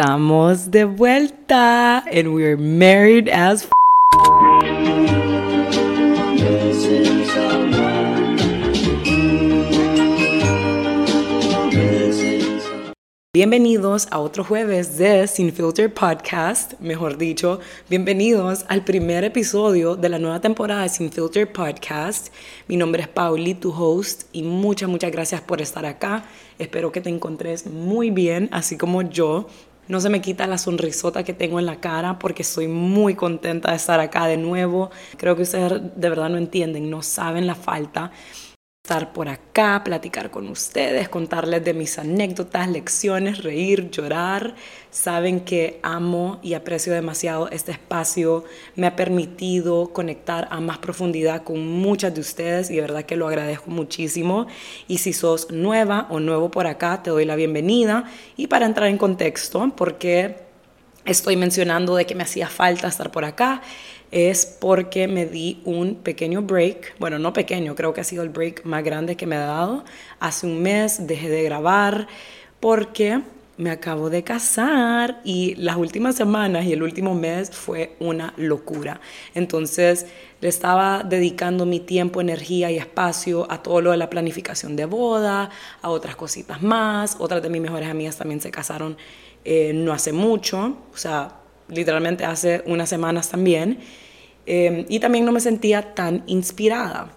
Estamos de vuelta and we're married as f Bienvenidos a otro jueves de Sin Filter Podcast, mejor dicho, bienvenidos al primer episodio de la nueva temporada de Sin Filter Podcast. Mi nombre es Pauli, tu host, y muchas, muchas gracias por estar acá. Espero que te encontres muy bien, así como yo. No se me quita la sonrisota que tengo en la cara porque estoy muy contenta de estar acá de nuevo. Creo que ustedes de verdad no entienden, no saben la falta estar por acá, platicar con ustedes, contarles de mis anécdotas, lecciones, reír, llorar. Saben que amo y aprecio demasiado este espacio. Me ha permitido conectar a más profundidad con muchas de ustedes y de verdad que lo agradezco muchísimo. Y si sos nueva o nuevo por acá, te doy la bienvenida. Y para entrar en contexto, porque estoy mencionando de que me hacía falta estar por acá, es porque me di un pequeño break, bueno, no pequeño, creo que ha sido el break más grande que me ha dado. Hace un mes dejé de grabar porque me acabo de casar y las últimas semanas y el último mes fue una locura. Entonces le estaba dedicando mi tiempo, energía y espacio a todo lo de la planificación de boda, a otras cositas más. Otras de mis mejores amigas también se casaron eh, no hace mucho, o sea, literalmente hace unas semanas también, em, y también no me sentía tan inspirada.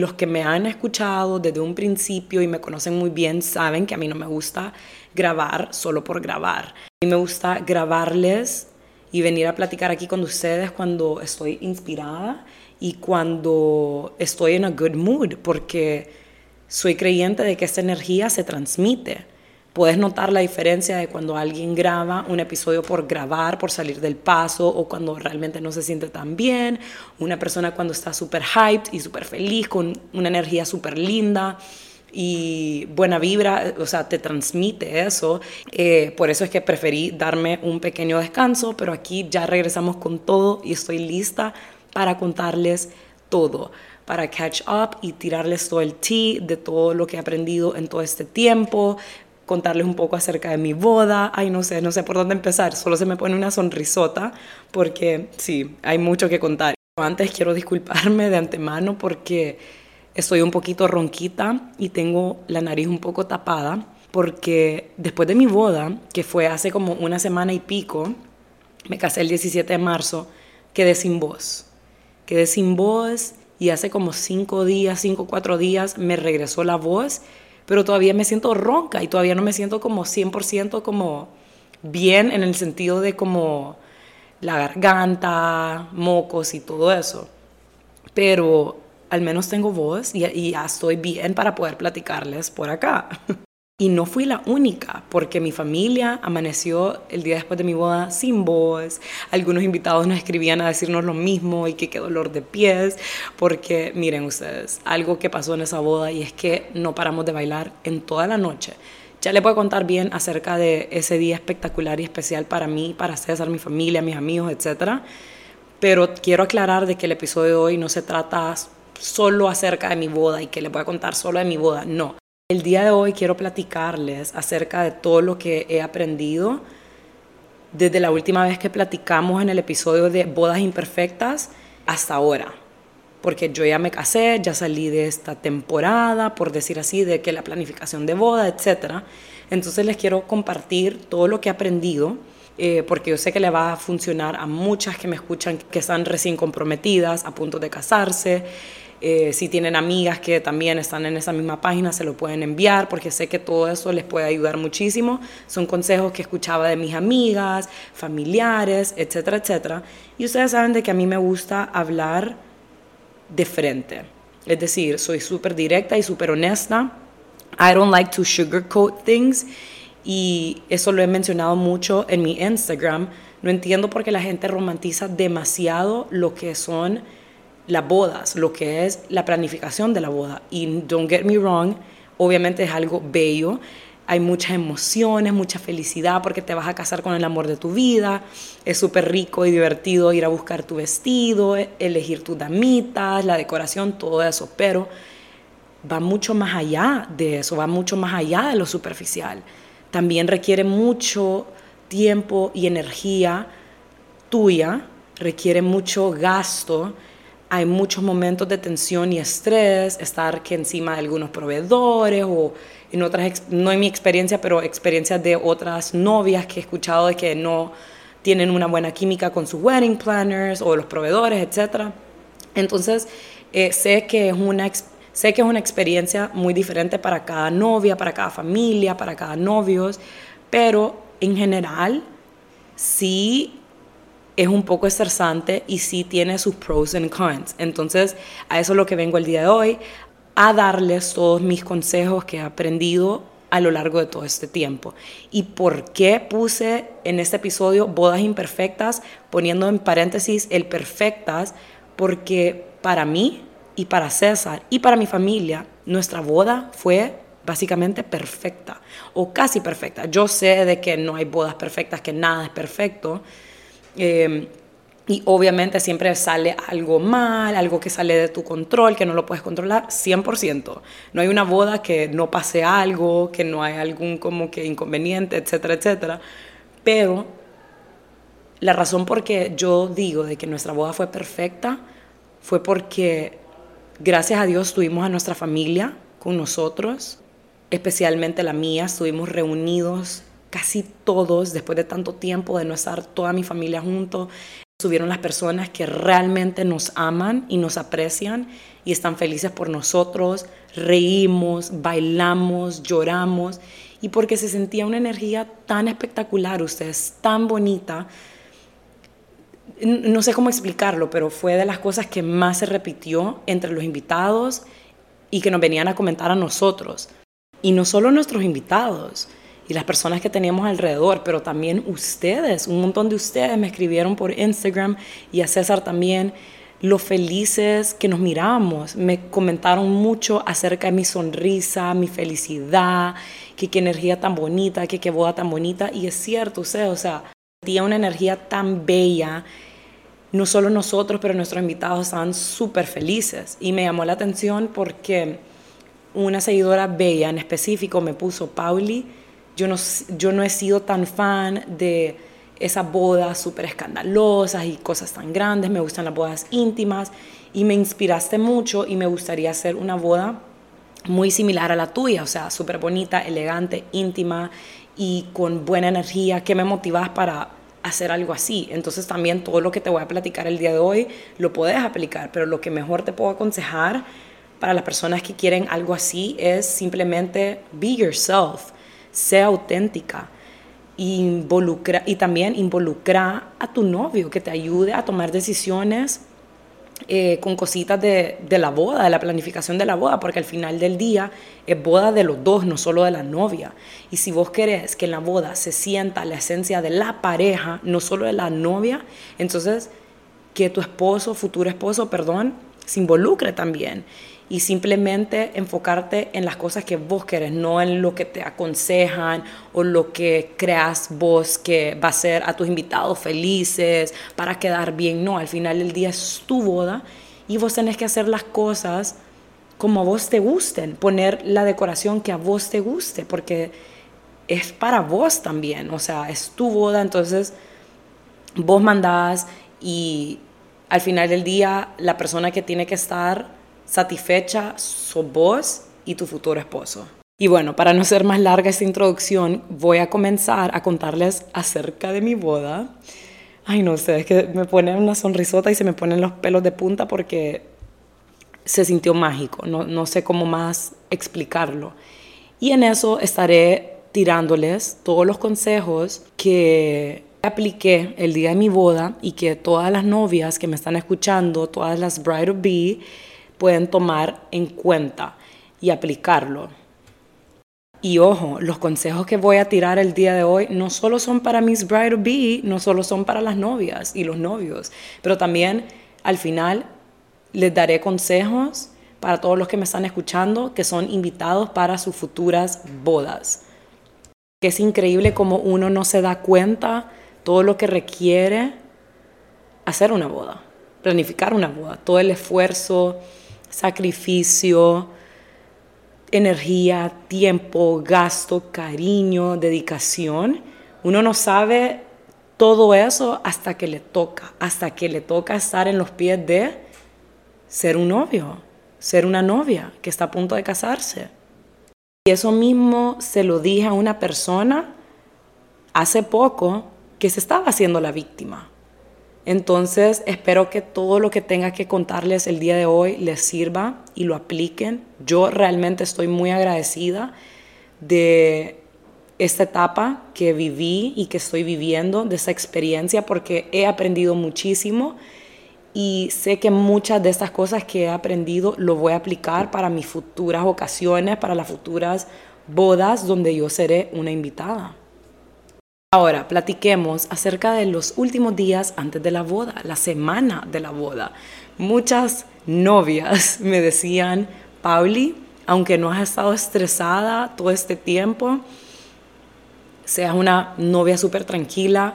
Los que me han escuchado desde un principio y me conocen muy bien saben que a mí no me gusta grabar solo por grabar. A mí me gusta grabarles y venir a platicar aquí con ustedes cuando estoy inspirada y cuando estoy en a good mood, porque soy creyente de que esta energía se transmite. Puedes notar la diferencia de cuando alguien graba un episodio por grabar, por salir del paso o cuando realmente no se siente tan bien. Una persona cuando está súper hyped y súper feliz, con una energía súper linda y buena vibra, o sea, te transmite eso. Eh, por eso es que preferí darme un pequeño descanso, pero aquí ya regresamos con todo y estoy lista para contarles todo para catch up y tirarles todo el tea de todo lo que he aprendido en todo este tiempo, contarles un poco acerca de mi boda. Ay, no sé, no sé por dónde empezar. Solo se me pone una sonrisota porque sí, hay mucho que contar. Antes quiero disculparme de antemano porque estoy un poquito ronquita y tengo la nariz un poco tapada porque después de mi boda, que fue hace como una semana y pico, me casé el 17 de marzo, quedé sin voz. Quedé sin voz y hace como cinco días, cinco o cuatro días me regresó la voz pero todavía me siento ronca y todavía no me siento como 100% como bien en el sentido de como la garganta, mocos y todo eso. Pero al menos tengo voz y, y ya estoy bien para poder platicarles por acá. Y no fui la única, porque mi familia amaneció el día después de mi boda sin voz. Algunos invitados nos escribían a decirnos lo mismo y que qué dolor de pies, porque miren ustedes, algo que pasó en esa boda y es que no paramos de bailar en toda la noche. Ya les puedo contar bien acerca de ese día espectacular y especial para mí, para César, mi familia, mis amigos, etc. Pero quiero aclarar de que el episodio de hoy no se trata solo acerca de mi boda y que les voy a contar solo de mi boda, no el día de hoy quiero platicarles acerca de todo lo que he aprendido desde la última vez que platicamos en el episodio de Bodas Imperfectas hasta ahora. Porque yo ya me casé, ya salí de esta temporada, por decir así, de que la planificación de boda, etc. Entonces les quiero compartir todo lo que he aprendido, eh, porque yo sé que le va a funcionar a muchas que me escuchan que están recién comprometidas, a punto de casarse, eh, si tienen amigas que también están en esa misma página, se lo pueden enviar porque sé que todo eso les puede ayudar muchísimo. Son consejos que escuchaba de mis amigas, familiares, etcétera, etcétera. Y ustedes saben de que a mí me gusta hablar de frente. Es decir, soy súper directa y súper honesta. I don't like to sugarcoat things. Y eso lo he mencionado mucho en mi Instagram. No entiendo por qué la gente romantiza demasiado lo que son las bodas, lo que es la planificación de la boda. Y don't get me wrong, obviamente es algo bello. Hay muchas emociones, mucha felicidad porque te vas a casar con el amor de tu vida. Es súper rico y divertido ir a buscar tu vestido, elegir tus damitas, la decoración, todo eso. Pero va mucho más allá de eso, va mucho más allá de lo superficial. También requiere mucho tiempo y energía tuya, requiere mucho gasto, hay muchos momentos de tensión y estrés, estar que encima de algunos proveedores o en otras, no en mi experiencia, pero experiencias de otras novias que he escuchado de que no tienen una buena química con sus wedding planners o los proveedores, etc. Entonces, eh, sé, que es una, sé que es una experiencia muy diferente para cada novia, para cada familia, para cada novios, pero en general sí es un poco estresante y sí tiene sus pros and cons. Entonces, a eso es lo que vengo el día de hoy, a darles todos mis consejos que he aprendido a lo largo de todo este tiempo. ¿Y por qué puse en este episodio bodas imperfectas, poniendo en paréntesis el perfectas? Porque para mí y para César y para mi familia, nuestra boda fue básicamente perfecta o casi perfecta. Yo sé de que no hay bodas perfectas, que nada es perfecto. Eh, y obviamente siempre sale algo mal, algo que sale de tu control, que no lo puedes controlar, 100%. No hay una boda que no pase algo, que no hay algún como que inconveniente, etcétera, etcétera. Pero la razón por que yo digo de que nuestra boda fue perfecta fue porque gracias a Dios tuvimos a nuestra familia con nosotros, especialmente la mía, estuvimos reunidos casi todos después de tanto tiempo de no estar toda mi familia juntos Subieron las personas que realmente nos aman y nos aprecian y están felices por nosotros. Reímos, bailamos, lloramos y porque se sentía una energía tan espectacular, ustedes, tan bonita. No sé cómo explicarlo, pero fue de las cosas que más se repitió entre los invitados y que nos venían a comentar a nosotros. Y no solo nuestros invitados, y las personas que teníamos alrededor, pero también ustedes, un montón de ustedes me escribieron por Instagram y a César también lo felices que nos miramos. Me comentaron mucho acerca de mi sonrisa, mi felicidad, que qué energía tan bonita, que qué boda tan bonita. Y es cierto, ustedes, o sea, tenía una energía tan bella. No solo nosotros, pero nuestros invitados estaban súper felices. Y me llamó la atención porque una seguidora bella en específico me puso, Pauli, yo no, yo no he sido tan fan de esas bodas súper escandalosas y cosas tan grandes, me gustan las bodas íntimas y me inspiraste mucho y me gustaría hacer una boda muy similar a la tuya, o sea, súper bonita, elegante, íntima y con buena energía. ¿Qué me motivas para hacer algo así? Entonces también todo lo que te voy a platicar el día de hoy lo puedes aplicar, pero lo que mejor te puedo aconsejar para las personas que quieren algo así es simplemente be yourself sea auténtica. Involucra, y también involucra a tu novio, que te ayude a tomar decisiones eh, con cositas de, de, la boda, de la planificación de la boda, porque al final del día es boda de los dos, no solo de la novia. Y si vos querés que en la boda se sienta la esencia de la pareja, no solo de la novia, entonces que tu esposo, futuro esposo, perdón, se involucre también y simplemente enfocarte en las cosas que vos querés, no en lo que te aconsejan o lo que creas vos que va a ser a tus invitados felices para quedar bien. No, al final del día es tu boda y vos tenés que hacer las cosas como a vos te gusten, poner la decoración que a vos te guste, porque es para vos también, o sea, es tu boda, entonces vos mandás y al final del día la persona que tiene que estar satisfecha sos vos y tu futuro esposo. Y bueno, para no ser más larga esta introducción, voy a comenzar a contarles acerca de mi boda. Ay, no sé, es que me ponen una sonrisota y se me ponen los pelos de punta porque se sintió mágico, no, no sé cómo más explicarlo. Y en eso estaré tirándoles todos los consejos que apliqué el día de mi boda y que todas las novias que me están escuchando, todas las bride of be, pueden tomar en cuenta y aplicarlo. Y ojo, los consejos que voy a tirar el día de hoy no solo son para mis bride be, no solo son para las novias y los novios, pero también al final les daré consejos para todos los que me están escuchando que son invitados para sus futuras bodas. Que es increíble como uno no se da cuenta todo lo que requiere hacer una boda, planificar una boda, todo el esfuerzo, sacrificio, energía, tiempo, gasto, cariño, dedicación Uno no sabe todo eso hasta que le toca, hasta que le toca estar en los pies de ser un novio, ser una novia que está a punto de casarse. Y eso mismo se lo dije a una persona hace poco que se estaba haciendo la víctima. Entonces espero que todo lo que tenga que contarles el día de hoy les sirva y lo apliquen. Yo realmente estoy muy agradecida de esta etapa que viví y que estoy viviendo, de esa experiencia, porque he aprendido muchísimo y sé que muchas de estas cosas que he aprendido lo voy a aplicar para mis futuras ocasiones, para las futuras bodas donde yo seré una invitada. Ahora, platiquemos acerca de los últimos días antes de la boda, la semana de la boda. Muchas novias me decían, Pauli, aunque no has estado estresada todo este tiempo, seas una novia súper tranquila,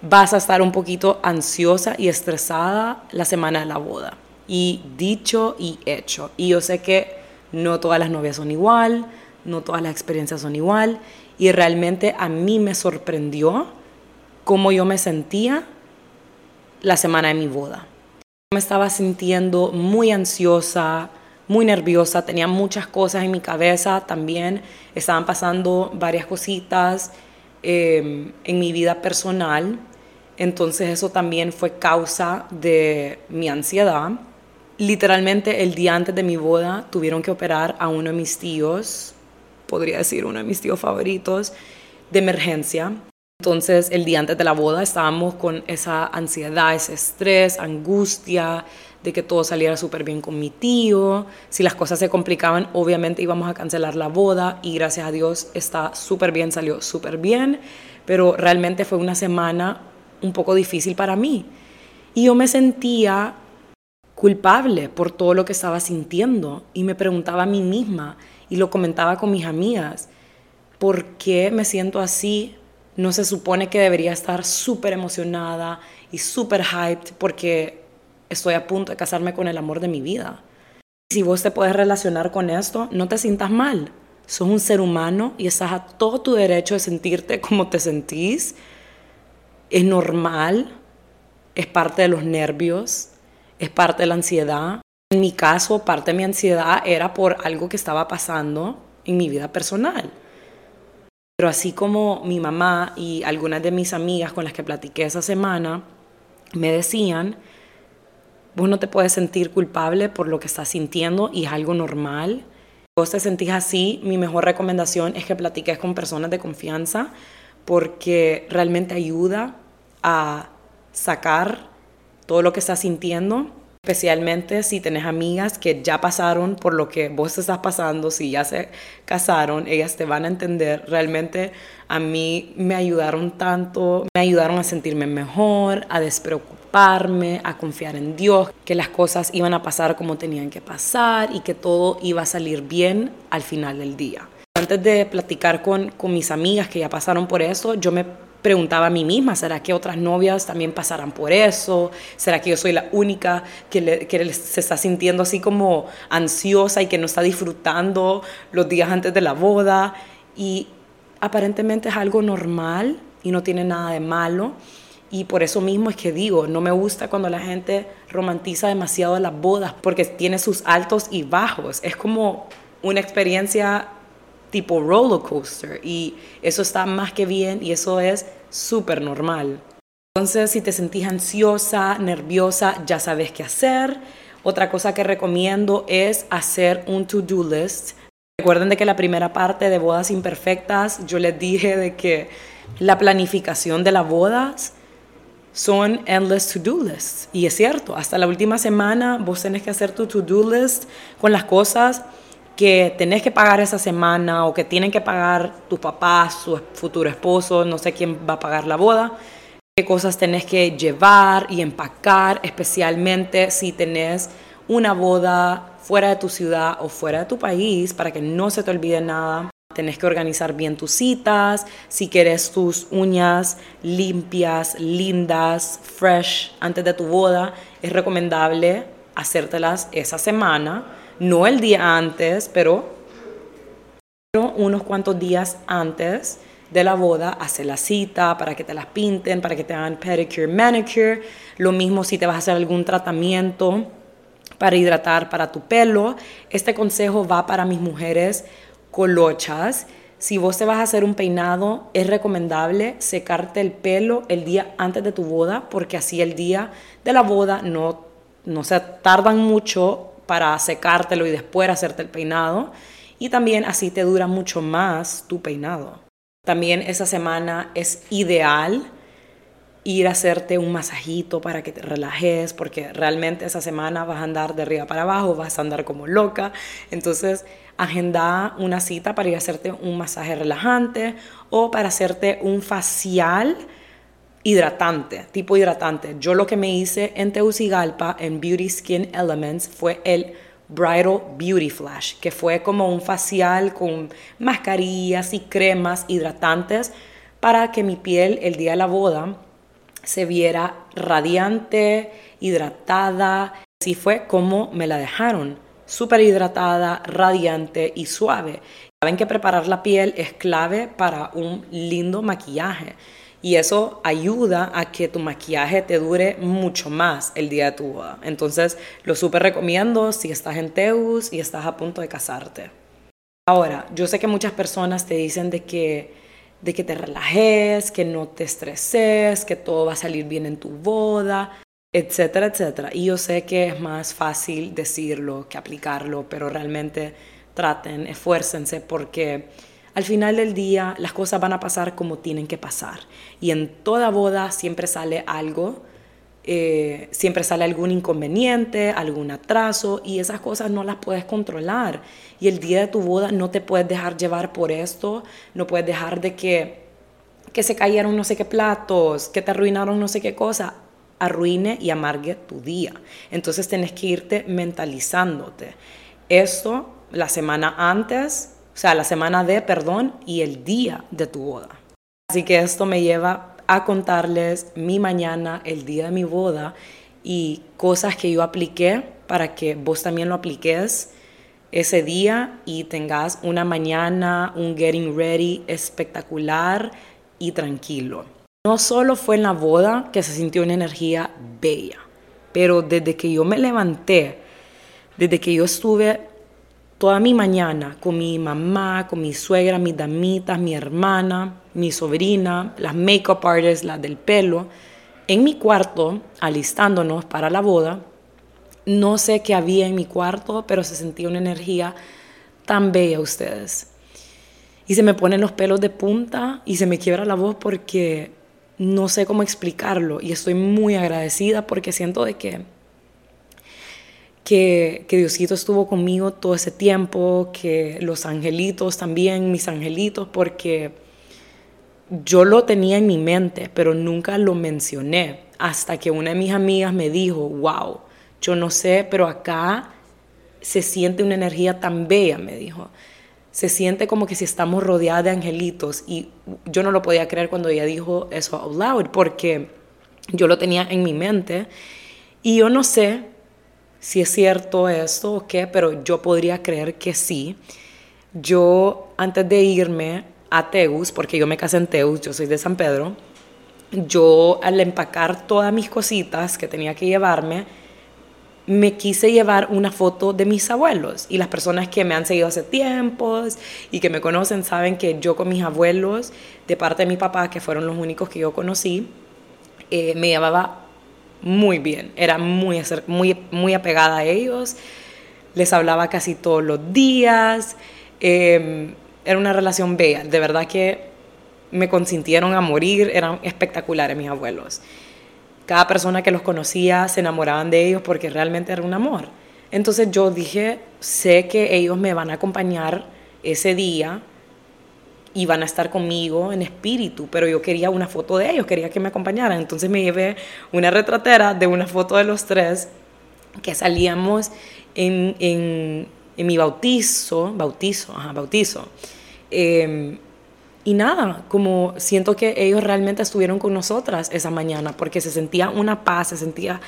vas a estar un poquito ansiosa y estresada la semana de la boda. Y dicho y hecho. Y yo sé que no todas las novias son igual, no todas las experiencias son igual. Y realmente a mí me sorprendió cómo yo me sentía la semana de mi boda. Me estaba sintiendo muy ansiosa, muy nerviosa, tenía muchas cosas en mi cabeza también, estaban pasando varias cositas em, en mi vida personal, entonces eso también fue causa de mi ansiedad. Literalmente el día antes de mi boda tuvieron que operar a uno de mis tíos, podría decir uno de mis tíos favoritos, de emergencia. Entonces el día antes de la boda estábamos con esa ansiedad, ese estrés, angustia, de que todo saliera súper bien con mi tío. Si las cosas se complicaban, obviamente íbamos a cancelar la boda y gracias a Dios está súper bien, salió súper bien, pero realmente fue una semana un poco difícil para mí. Y yo me sentía culpable por todo lo que estaba sintiendo y me preguntaba a mí misma y lo comentaba con mis amigas, ¿por qué me siento así? No se supone que debería estar súper emocionada y súper hyped porque estoy a punto de casarme con el amor de mi vida. Si vos te puedes relacionar con esto, no te sientas mal. Sos un ser humano y estás a todo tu derecho de sentirte como te sentís. Es normal, es parte de los nervios, es parte de la ansiedad. En mi caso, parte de mi ansiedad era por algo que estaba pasando en mi vida personal. Pero así como mi mamá y algunas de mis amigas con las que platiqué esa semana me decían, Vos no te puedes sentir culpable por lo que estás sintiendo y es algo normal. Vos te sentís así, mi mejor recomendación es que platiques con personas de confianza porque realmente ayuda a sacar todo lo que estás sintiendo, especialmente si tenés amigas que ya pasaron por lo que vos estás pasando, si ya se casaron, ellas te van a entender. Realmente a mí me ayudaron tanto, me ayudaron a sentirme mejor, a despreocuparme a confiar en Dios, que las cosas iban a pasar como tenían que pasar y que todo iba a salir bien al final del día. Antes de platicar con, con mis amigas que ya pasaron por eso, yo me preguntaba a mí misma, ¿será que otras novias también pasarán por eso? ¿Será que yo soy la única que, que, se está sintiendo así como ansiosa y que no está disfrutando los días antes de la boda? Y aparentemente es algo normal y no tiene nada de malo. Y por eso mismo es que digo, no me gusta cuando la gente romantiza demasiado las bodas, porque tiene sus altos y bajos. Es como una experiencia tipo roller coaster y eso está más que bien y eso es súper normal. Entonces, si te sentís ansiosa, nerviosa, ya sabes qué hacer. Otra cosa que recomiendo es hacer un to-do list. Recuerden de que la primera parte de bodas imperfectas, yo les dije de que la planificación de las bodas son endless to-do lists. Y es cierto, hasta la última semana vos tenés que hacer tu to-do list con las cosas que tenés que pagar esa semana o que tienen que pagar tus papás, su futuro esposo, no sé quién va a pagar la boda, qué cosas tenés que llevar y empacar, especialmente si tenés una boda fuera de tu ciudad o fuera de tu país, para que no se te olvide nada. Tenés que organizar bien tus citas, si quieres tus uñas limpias, lindas, fresh antes de tu boda, es recomendable hacértelas esa semana, no el día antes, pero, unos cuantos días antes de la boda, hace la cita para que te las pinten, para que te hagan pedicure, manicure. Lo mismo si te vas a hacer algún tratamiento para hidratar para tu pelo. Este consejo va para mis mujeres colochas. Si vos te vas a hacer un peinado, es recomendable secarte el pelo el día antes de tu boda, porque así el día de la boda no, no se tardan mucho para secártelo y después hacerte el peinado. Y también así te dura mucho más tu peinado. También esa semana es ideal ir a hacerte un masajito para que te relajes, porque realmente esa semana vas a andar de arriba para abajo, vas a andar como loca. Entonces, agenda una cita para ir a hacerte un masaje relajante o para hacerte un facial hidratante, tipo hidratante. Yo lo que me hice en Tegucigalpa, en Beauty Skin Elements, fue el Bridal Beauty Flash, que fue como un facial con mascarillas y cremas hidratantes para que mi piel el día de la boda se viera radiante, hidratada. Así fue como me la dejaron, súper hidratada, radiante y suave. Saben que preparar la piel es clave para un lindo maquillaje y eso ayuda a que tu maquillaje te dure mucho más el día de tu boda. Entonces, lo súper recomiendo si estás en Teus y estás a punto de casarte. Ahora, yo sé que muchas personas te dicen de que, de que te relajes, que no te estreses, que todo va a salir bien en tu boda, etcétera, etcétera. Y yo sé que es más fácil decirlo que aplicarlo, pero realmente traten, esfuércense porque al final del día las cosas van a pasar como tienen que pasar. Y en toda boda siempre sale algo, eh, siempre sale algún inconveniente, algún atraso y esas cosas no las puedes controlar. Y el día de tu boda no te puedes dejar llevar por esto, no puedes dejar de que, que se cayeron no sé qué platos, que te arruinaron no sé qué cosa arruine y amargue tu día. Entonces tenés que irte mentalizándote. Esto la semana antes o sea, la semana de perdón y el día de tu boda. Así que esto me lleva a contarles mi mañana, el día de mi boda y cosas que yo apliqué para que vos también lo apliques ese día y tengas una mañana, un getting ready espectacular y tranquilo. No solo fue en la boda que se sintió una energía bella, pero desde que yo me levanté, desde que yo estuve toda mi mañana con mi mamá, con mi suegra, mis damitas, mi hermana, mi sobrina, las makeup artists, las del pelo, en mi cuarto, alistándonos para la boda. No sé qué había en mi cuarto, pero se sentía una energía tan bella ustedes. Y se me ponen los pelos de punta y se me quiebra la voz porque no sé cómo explicarlo. Y estoy muy agradecida porque siento de que que, Diosito estuvo conmigo todo ese tiempo, que los angelitos también, mis angelitos, porque yo lo tenía en mi mente, pero nunca lo mencioné, hasta que una de mis amigas me dijo, wow, yo no sé, pero acá se siente una energía tan bella, me dijo. Se siente como que si estamos rodeadas de angelitos. Y yo no lo podía creer cuando ella dijo eso out loud, porque yo lo tenía en mi mente. Y yo no sé si es cierto esto o qué, pero yo podría creer que sí. Yo, antes de irme a Teus, porque yo me casé en Teus, yo soy de San Pedro, yo al empacar todas mis cositas que tenía que llevarme, me quise llevar una foto de mis abuelos. Y las personas que me han seguido hace tiempos y que me conocen saben que yo con mis abuelos, de parte de mi papá, que fueron los únicos que yo conocí, eh, me llevaba muy bien, era muy, muy, muy apegada a ellos, les hablaba casi todos los días, em, era una relación bella, de verdad que me consintieron a morir, eran espectaculares mis abuelos. Cada persona que los conocía se enamoraban de ellos porque realmente era un amor. Entonces yo dije, sé que ellos me van a acompañar ese día, y van a estar conmigo en espíritu, pero yo quería una foto de ellos, quería que me acompañaran. Entonces me llevé una retratera de una foto de los tres que salíamos en, en, en mi bautizo, bautizo, ajá, bautizo. Em, y nada, como siento que ellos realmente estuvieron con nosotras esa mañana, porque se sentía una paz, se sentía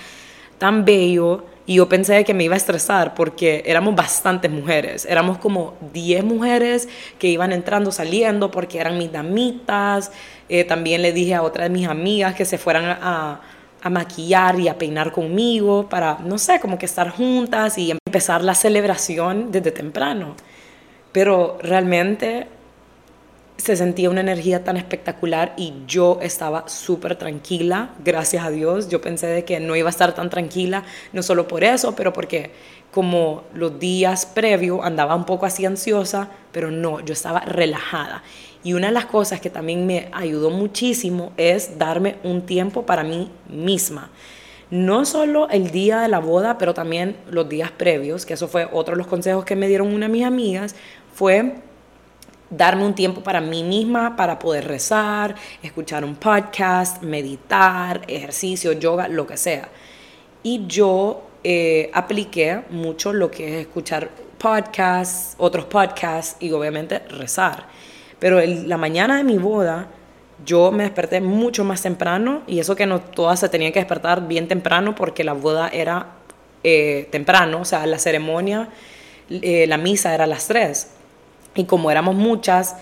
tan bello y yo pensé que me iba a estresar porque éramos bastantes mujeres. Éramos como 10 mujeres que iban entrando, saliendo porque eran mis damitas. Eh, también le dije a otra de mis amigas que se fueran a, a maquillar y a peinar conmigo para, no sé, como que estar juntas y empezar la celebración desde temprano. Pero realmente se sentía una energía tan espectacular y yo estaba súper tranquila, gracias a Dios. Yo pensé de que no iba a estar tan tranquila, no solo por eso, pero porque como los días previos andaba un poco así ansiosa, pero no, yo estaba relajada. Y una de las cosas que también me ayudó muchísimo es darme un tiempo para mí misma. No solo el día de la boda, pero también los días previos, que eso fue otro de los consejos que me dieron una de mis amigas, fue darme un tiempo para mí misma, para poder rezar, escuchar un podcast, meditar, ejercicio, yoga, lo que sea. Y yo eh, apliqué mucho lo que es escuchar podcasts, otros podcasts y obviamente rezar. Pero la mañana de mi boda, yo me desperté mucho más temprano y eso que no todas se tenían que despertar bien temprano porque la boda era eh, temprano, o sea, la ceremonia, eh, la misa era a las 3 y como éramos muchas,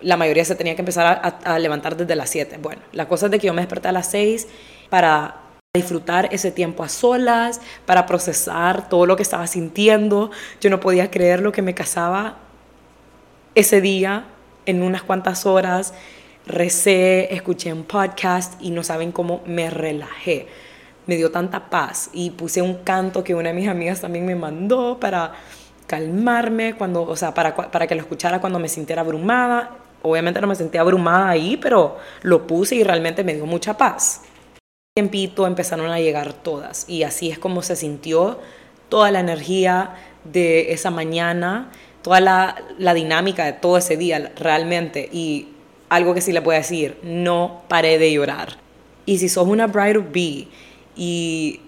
la mayoría se tenía que empezar a, levantar desde las 7. Bueno, la cosa es de que yo me desperté a las 6 para disfrutar ese tiempo a solas, para procesar todo lo que estaba sintiendo. Yo no podía creer lo que me casaba ese día en unas cuantas horas. Recé, escuché un podcast y no saben cómo me relajé. Me dio tanta paz y puse un canto que una de mis amigas también me mandó para calmarme, cuando, o sea, para, para que lo escuchara cuando me sintiera abrumada. Obviamente no me sentía abrumada ahí, pero lo puse y realmente me dio mucha paz. Tiempito empezaron a llegar todas y así es como se sintió toda la energía de esa mañana, toda la, la dinámica de todo ese día realmente. Y algo que sí le puedo decir, no paré de llorar. Y si sos una bride of be y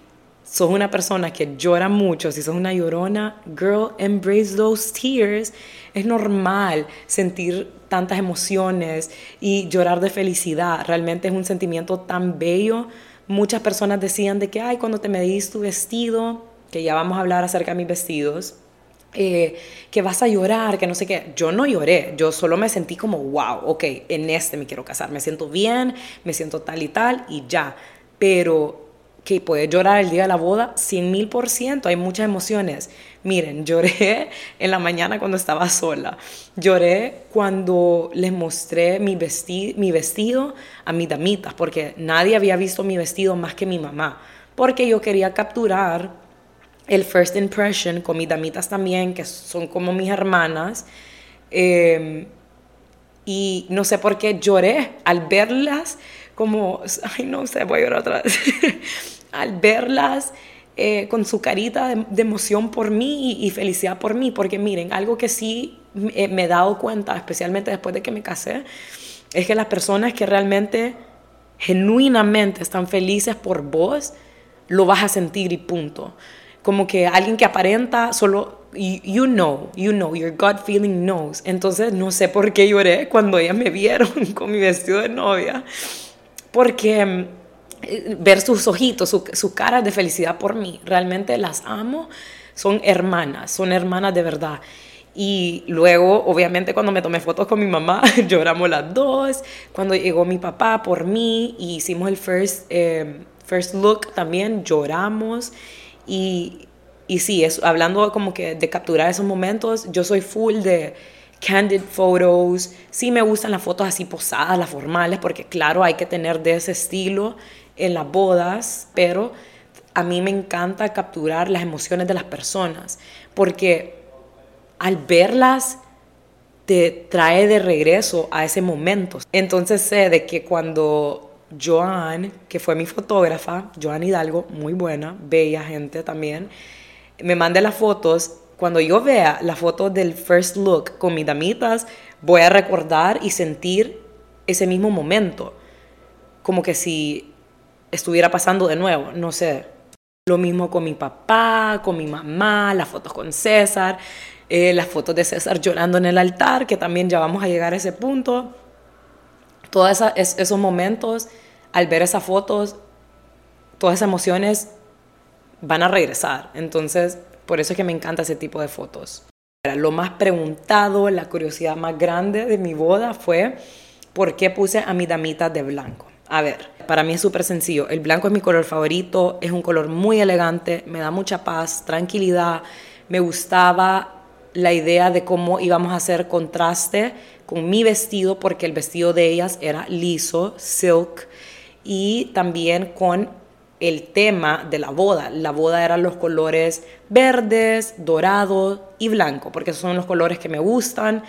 sos una persona que llora mucho, si sos una llorona, girl, embrace those tears. Es normal sentir tantas emociones y llorar de felicidad. Realmente es un sentimiento tan bello. Muchas personas decían de que, ay, cuando te medís tu vestido, que ya vamos a hablar acerca de mis vestidos, eh, que vas a llorar, que no sé qué. Yo no lloré, yo solo me sentí como, wow, ok, en este me quiero casar, me siento bien, me siento tal y tal y ya. Pero que puede llorar el día de la boda, 100 mil por ciento, hay muchas emociones. Miren, lloré en la mañana cuando estaba sola, lloré cuando les mostré mi, mi vestido a mis damitas, porque nadie había visto mi vestido más que mi mamá, porque yo quería capturar el first impression con mis damitas también, que son como mis hermanas. Em, y no sé por qué lloré al verlas como, ay no sé, voy a llorar otra. al verlas eh, con su carita de, emoción por mí y, felicidad por mí, porque miren, algo que sí eh, me he dado cuenta, especialmente después de que me casé, es que las personas que realmente, genuinamente están felices por vos, lo vas a sentir y punto. Como que alguien que aparenta solo, you, you know, you know, your gut feeling knows. Entonces no sé por qué lloré cuando ellas me vieron con mi vestido de novia, porque ver sus ojitos, sus su caras de felicidad por mí. Realmente las amo, son hermanas, son hermanas de verdad. Y luego, obviamente, cuando me tomé fotos con mi mamá, lloramos las dos. Cuando llegó mi papá por mí y hicimos el first, eh, first look, también lloramos. Y, y sí, es, hablando como que de capturar esos momentos, yo soy full de candid photos. Sí me gustan las fotos así posadas, las formales, porque claro, hay que tener de ese estilo en las bodas, pero a mí me encanta capturar las emociones de las personas, porque al verlas te trae de regreso a ese momento. Entonces sé de que cuando Joan, que fue mi fotógrafa, Joan Hidalgo, muy buena, bella gente también, me mande las fotos, cuando yo vea la foto del first look con mis damitas, voy a recordar y sentir ese mismo momento. Como que si estuviera pasando de nuevo, no sé. Lo mismo con mi papá, con mi mamá, las fotos con César, eh, las fotos de César llorando en el altar, que también ya vamos a llegar a ese punto. Todos esos momentos, al ver esas fotos, todas esas emociones van a regresar. Entonces, por eso es que me encanta ese tipo de fotos. Lo más preguntado, la curiosidad más grande de mi boda fue por qué puse a mi damita de blanco. A ver, para mí es súper sencillo. El blanco es mi color favorito, es un color muy elegante, me da mucha paz, tranquilidad. Me gustaba la idea de cómo íbamos a hacer contraste con mi vestido, porque el vestido de ellas era liso, silk, y también con el tema de la boda. La boda eran los colores verdes, dorado y blanco, porque esos son los colores que me gustan.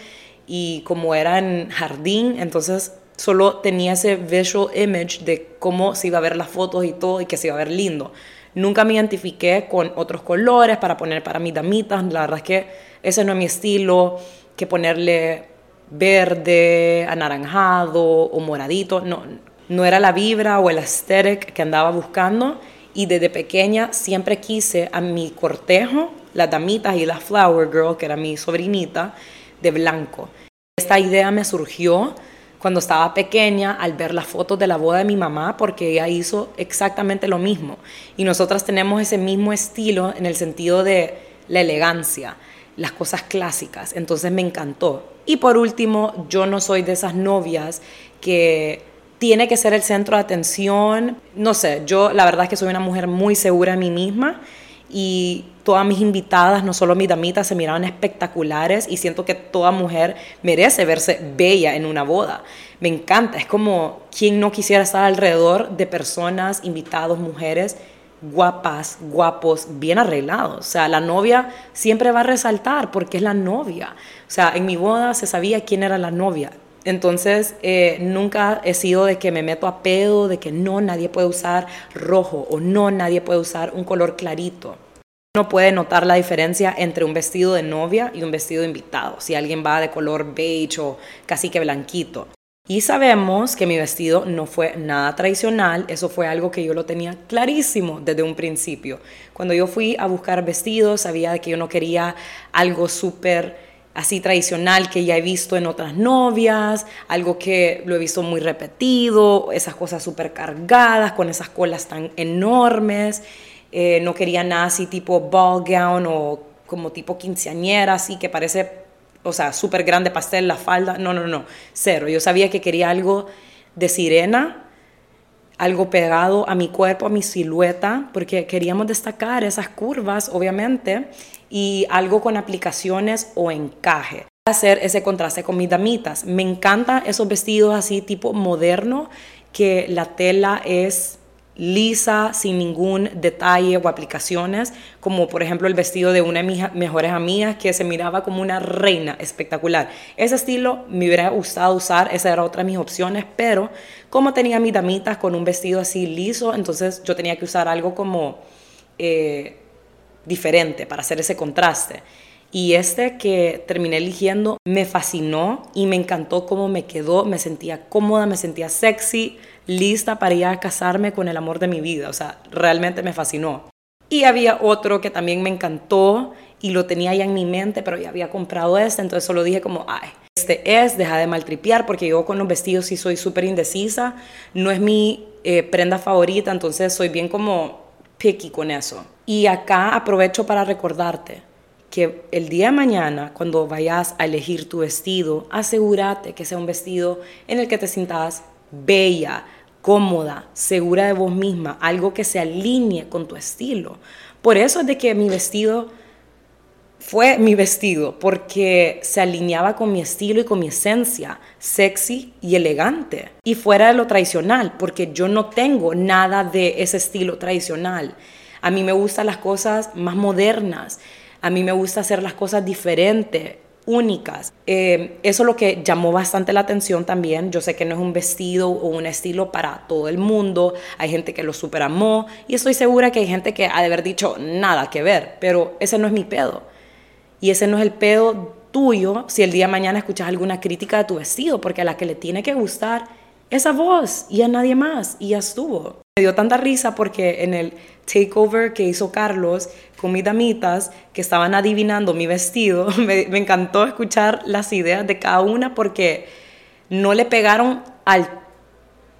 Y como era en jardín, entonces solo tenía ese visual image de cómo se iba a ver las fotos y todo y que se iba a ver lindo. Nunca me identifiqué con otros colores para poner para mis damitas. La verdad es que ese no es mi estilo, que ponerle verde, anaranjado o moradito. No, no era la vibra o el aesthetic que andaba buscando y desde pequeña siempre quise a mi cortejo, las damitas y la flower girl, que era mi sobrinita, de blanco. Esta idea me surgió cuando estaba pequeña al ver las fotos de la boda de mi mamá porque ella hizo exactamente lo mismo y nosotras tenemos ese mismo estilo en el sentido de la elegancia, las cosas clásicas, entonces me encantó. Y por último, yo no soy de esas novias que tiene que ser el centro de atención. No sé, yo la verdad es que soy una mujer muy segura de mí misma y todas mis invitadas, no solo mis damitas, se miraban espectaculares y siento que toda mujer merece verse bella en una boda. Me encanta, es como quien no quisiera estar alrededor de personas, invitados, mujeres guapas, guapos, bien arreglados. O sea, la novia siempre va a resaltar porque es la novia. O sea, en mi boda se sabía quién era la novia. Entonces, eh, nunca he sido de que me meto a pedo, de que no, nadie puede usar rojo o no, nadie puede usar un color clarito. Uno puede notar la diferencia entre un vestido de novia y un vestido de invitado, si alguien va de color beige o casi que blanquito. Y sabemos que mi vestido no fue nada tradicional, eso fue algo que yo lo tenía clarísimo desde un principio. Cuando yo fui a buscar vestidos, sabía que yo no quería algo súper así tradicional que ya he visto en otras novias, algo que lo he visto muy repetido, esas cosas súper cargadas, con esas colas tan enormes. Eh, no quería nada así tipo ball gown o como tipo quinceañera, así que parece, o sea, súper grande pastel, la falda. No, no, no, cero. Yo sabía que quería algo de sirena, algo pegado a mi cuerpo, a mi silueta, porque queríamos destacar esas curvas, obviamente, y algo con aplicaciones o encaje. Hacer ese contraste con mis damitas. Me encantan esos vestidos así tipo moderno, que la tela es lisa, sin ningún detalle o aplicaciones, como por ejemplo el vestido de una de mis mejores amigas que se miraba como una reina espectacular. Ese estilo me hubiera gustado usar, esa era otra de mis opciones, pero como tenía mis damitas con un vestido así liso, entonces yo tenía que usar algo como... Eh, diferente para hacer ese contraste. Y este que terminé eligiendo me fascinó y me encantó cómo me quedó, me sentía cómoda, me sentía sexy, lista para ir a casarme con el amor de mi vida. O sea, realmente me fascinó. Y había otro que también me encantó y lo tenía ya en mi mente, pero ya había comprado este, entonces solo dije como, ay, este es, deja de maltripear, porque yo con los vestidos sí soy súper indecisa, no es mi eh, prenda favorita, entonces soy bien como picky con eso. Y acá aprovecho para recordarte que el día de mañana, cuando vayas a elegir tu vestido, asegúrate que sea un vestido en el que te sientas bella, cómoda, segura de vos misma, algo que se alinee con tu estilo. Por eso es de que mi vestido fue mi vestido, porque se alineaba con mi estilo y con mi esencia, sexy y elegante, y fuera de lo tradicional, porque yo no tengo nada de ese estilo tradicional. A mí me gustan las cosas más modernas, a mí me gusta hacer las cosas diferentes, únicas. Eh, eso es lo que llamó bastante la atención también. Yo sé que no es un vestido o un estilo para todo el mundo. Hay gente que lo super amó y estoy segura que hay gente que ha de haber dicho nada que ver, pero ese no es mi pedo. Y ese no es el pedo tuyo si el día de mañana escuchas alguna crítica de tu vestido, porque a la que le tiene que gustar es a vos y a nadie más, y ya estuvo. Me dio tanta risa porque en el takeover que hizo Carlos con mis damitas que estaban adivinando mi vestido, me, encantó escuchar las ideas de cada una porque no le pegaron al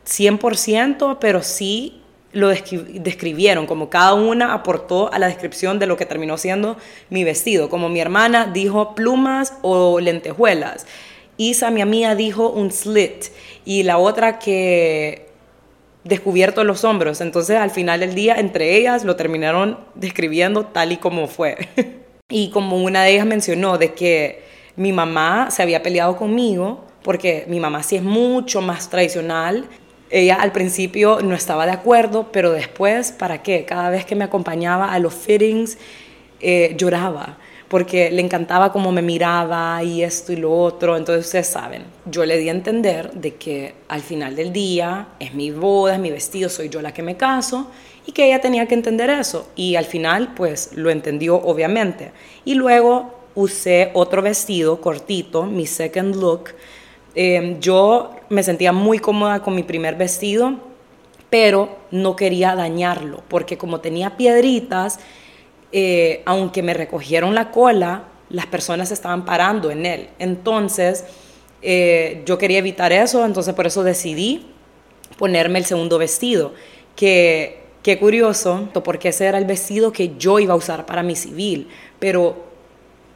100%, pero sí lo describieron, como cada una aportó a la descripción de lo que terminó siendo mi vestido. Como mi hermana dijo plumas o lentejuelas. Isa, mi amiga, dijo un slit. Y la otra que descubierto los hombros. Entonces al final del día, entre ellas lo terminaron describiendo tal y como fue. y como una de ellas mencionó de que mi mamá se había peleado conmigo, porque mi mamá sí es mucho más tradicional ella al principio no estaba de acuerdo, pero después, ¿para qué? Cada vez que me acompañaba a los fittings, eh, lloraba, porque le encantaba cómo me miraba y esto y lo otro. Entonces, ustedes saben, yo le di a entender de que al final del día es mi boda, es mi vestido, soy yo la que me caso y que ella tenía que entender eso. Y al final, pues lo entendió obviamente. Y luego usé otro vestido cortito, mi second look, Em, yo me sentía muy cómoda con mi primer vestido, pero no quería dañarlo, porque como tenía piedritas, eh, aunque me recogieron la cola, las personas estaban parando en él. Entonces, eh, yo quería evitar eso, entonces por eso decidí ponerme el segundo vestido, que qué curioso, porque ese era el vestido que yo iba a usar para mi civil, pero